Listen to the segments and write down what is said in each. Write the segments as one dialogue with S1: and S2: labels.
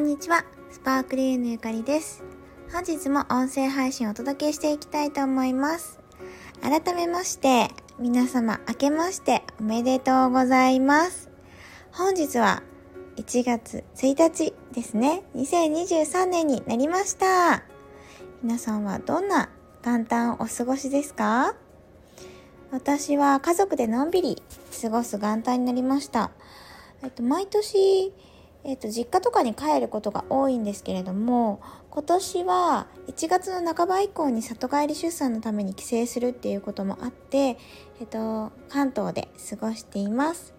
S1: んにちは、スパークリーヌゆかりです。本日も音声配信をお届けしていきたいと思います。改めまして、皆様明けましておめでとうございます。本日は1月1日ですね。2023年になりました。皆さんはどんな元旦お過ごしですか？私は家族でのんびり過ごす元旦になりました。えっと、毎年、えっと、実家とかに帰ることが多いんですけれども、今年は1月の半ば以降に里帰り出産のために帰省するっていうこともあって、えっと、関東で過ごしています。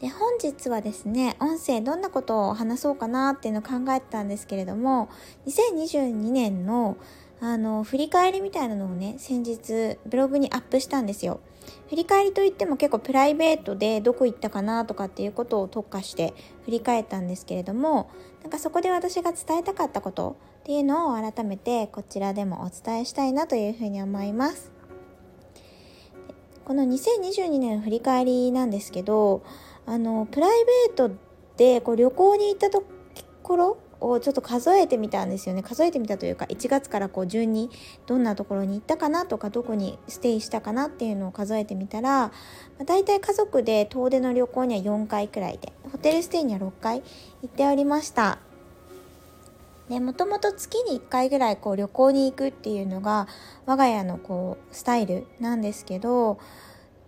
S1: で、本日はですね、音声どんなことを話そうかなっていうのを考えてたんですけれども、2022年のあの、振り返りみたいなのをね、先日ブログにアップしたんですよ。振り返りといっても結構プライベートでどこ行ったかなとかっていうことを特化して振り返ったんですけれども、なんかそこで私が伝えたかったことっていうのを改めてこちらでもお伝えしたいなというふうに思います。この2022年振り返りなんですけど、あの、プライベートでこう旅行に行ったところをちょっと数えてみたんですよね。数えてみたというか1月からこう順にどんなところに行ったかなとかどこにステイしたかなっていうのを数えてみたら、まあ、大体家族で遠出の旅行には4回くらいでホテルステイには6回行っておりました。でもともと月に1回ぐらいこう旅行に行くっていうのが我が家のこうスタイルなんですけど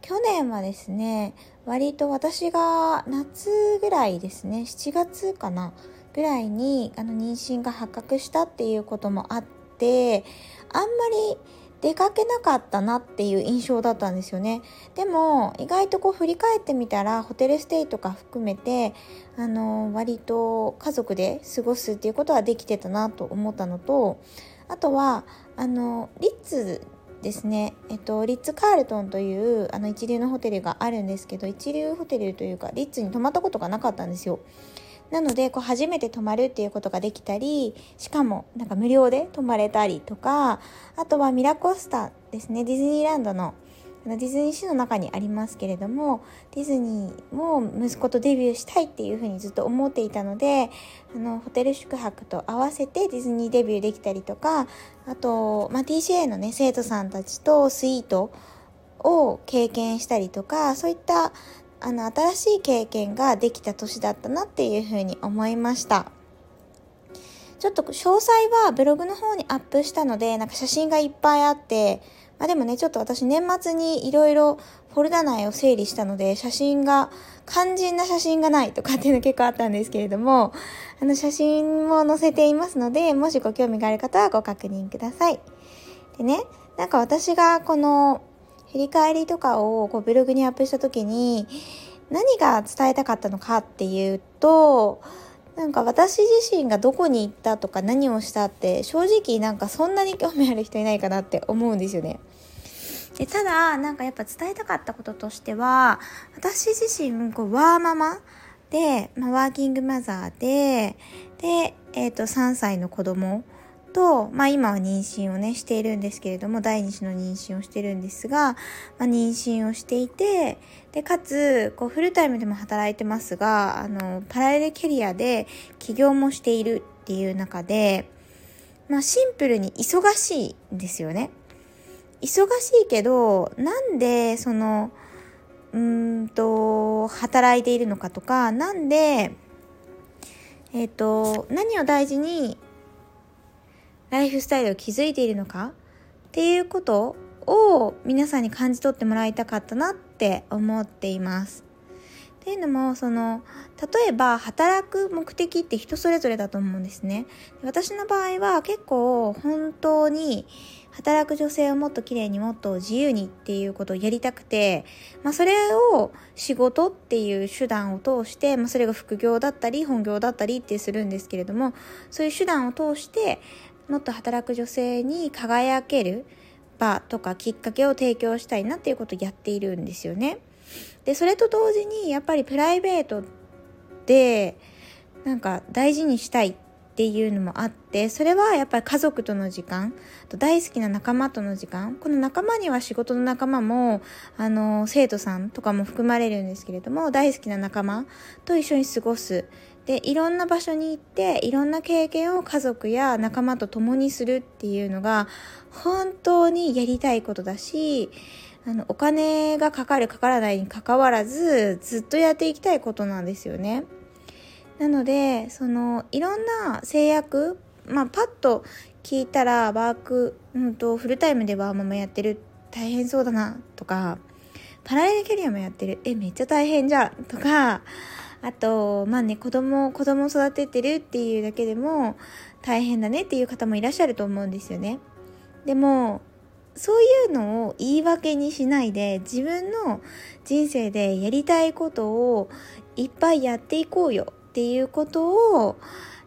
S1: 去年はですね割と私が夏ぐらいですね7月かなぐらいにあの妊娠が発覚したっていうこともあってあんまり出かけなかったなっていう印象だったんですよね。でも意外とこう振り返ってみたらホテルステイとか含めてあの割と家族で過ごすっていうことはできてたなと思ったのとあとはあのリッツですね、えっと、リッツ・カールトンというあの一流のホテルがあるんですけど一流ホテルというかリッツに泊まったことがなかったんですよ。なのでこう初めて泊まるっていうことができたりしかもなんか無料で泊まれたりとかあとはミラコスタですね。ディズニーランドのディズニーシーの中にありますけれどもディズニーも息子とデビューしたいっていうふうにずっと思っていたのであのホテル宿泊と合わせてディズニーデビューできたりとかあと、まあ、TCA のね生徒さんたちとスイートを経験したりとかそういったあの新しい経験ができた年だったなっていうふうに思いました。ちょっと詳細はブログの方にアップしたのでなんか写真がいっぱいあってまあでもねちょっと私年末にいろいろフォルダ内を整理したので写真が肝心な写真がないとかっていうの結構あったんですけれどもあの写真も載せていますのでもしご興味がある方はご確認ください。でねなんか私がこの振り返りとかをこうブログにアップした時に何が伝えたかったのかっていうとなんか私自身がどこに行ったとか何をしたって正直なんかそんなに興味ある人いないかなって思うんですよね。でただなんかやっぱ伝えたかったこととしては私自身こうワーママで、まあ、ワーキングマザーでで、えー、と3歳の子供と、まあ今は妊娠をね、しているんですけれども、第二子の妊娠をしてるんですが、まあ妊娠をしていて、で、かつ、こう、フルタイムでも働いてますが、あの、パラレルキャリアで起業もしているっていう中で、まあシンプルに忙しいんですよね。忙しいけど、なんで、その、うんと、働いているのかとか、なんで、えっ、ー、と、何を大事にライフスタイルを築いているのか？っていうことを皆さんに感じ取ってもらいたかったなって思っています。っていうのもその例えば働く目的って人それぞれだと思うんですね。私の場合は結構本当に働く女性をもっと綺麗にもっと自由にっていうことをやりたくて、まあ、それを仕事っていう手段を通して、まあ、それが副業だったり本業だったりってするんですけれどもそういう手段を通してもっと働く女性に輝ける場とかきっかけを提供したいなっていうことをやっているんですよね。でそれと同時にやっぱりプライベートでなんか大事にしたいっていうのもあってそれはやっぱり家族との時間と大好きな仲間との時間この仲間には仕事の仲間もあの生徒さんとかも含まれるんですけれども大好きな仲間と一緒に過ごすでいろんな場所に行っていろんな経験を家族や仲間と共にするっていうのが本当にやりたいことだしあのお金がかかるかからないにかかわらずずっとやっていきたいことなんですよね。なのでそのいろんな制約まあパッと聞いたらワーク、うんと、フルタイムでワーママやってる大変そうだなとかパラレルキャリアもやってるえめっちゃ大変じゃんとかあとまあね子供子供育ててるっていうだけでも大変だねっていう方もいらっしゃると思うんですよねでもそういうのを言い訳にしないで自分の人生でやりたいことをいっぱいやっていこうよっていうことを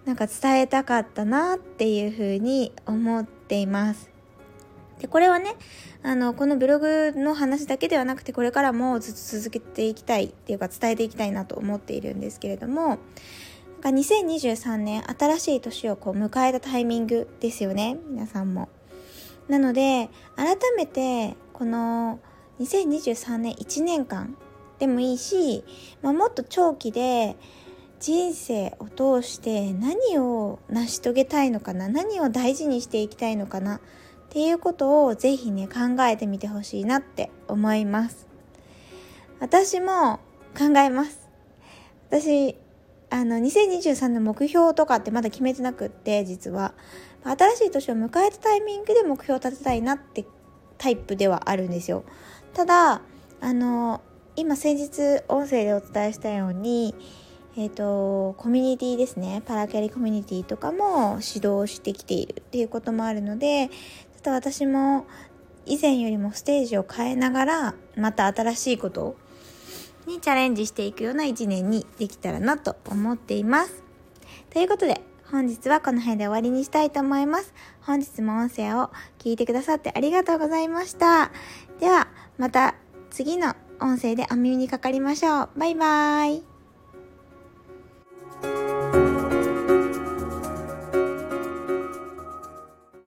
S1: なんか伝えたかったなっていうふうに思っています。で、これはね、あの、このブログの話だけではなくて、これからもずっと続けていきたいっていうか伝えていきたいなと思っているんですけれども、なんか2023年新しい年をこう迎えたタイミングですよね、皆さんも。なので、改めてこの2023年1年間でもいいし、まあ、もっと長期で人生を通して何を成し遂げたいのかな何を大事にしていきたいのかなっていうことをぜひね考えてみてほしいなって思います。私も考えます。私あの2023の目標とかってまだ決めてなくって実は。新しい年を迎えたタイミングで目標を立てたいなってタイプではあるんですよ。ただあの今先日音声でお伝えしたようにえーと、コミュニティですね。パラキャリコミュニティとかも指導してきているっていうこともあるのでちょっと私も以前よりもステージを変えながらまた新しいことにチャレンジしていくような一年にできたらなと思っています。ということで本日はこの辺で終わりにしたいと思います。本日も音声を聞いてくださってありがとうございました。ではまた次の音声でお耳にかかりましょう。バイバーイ。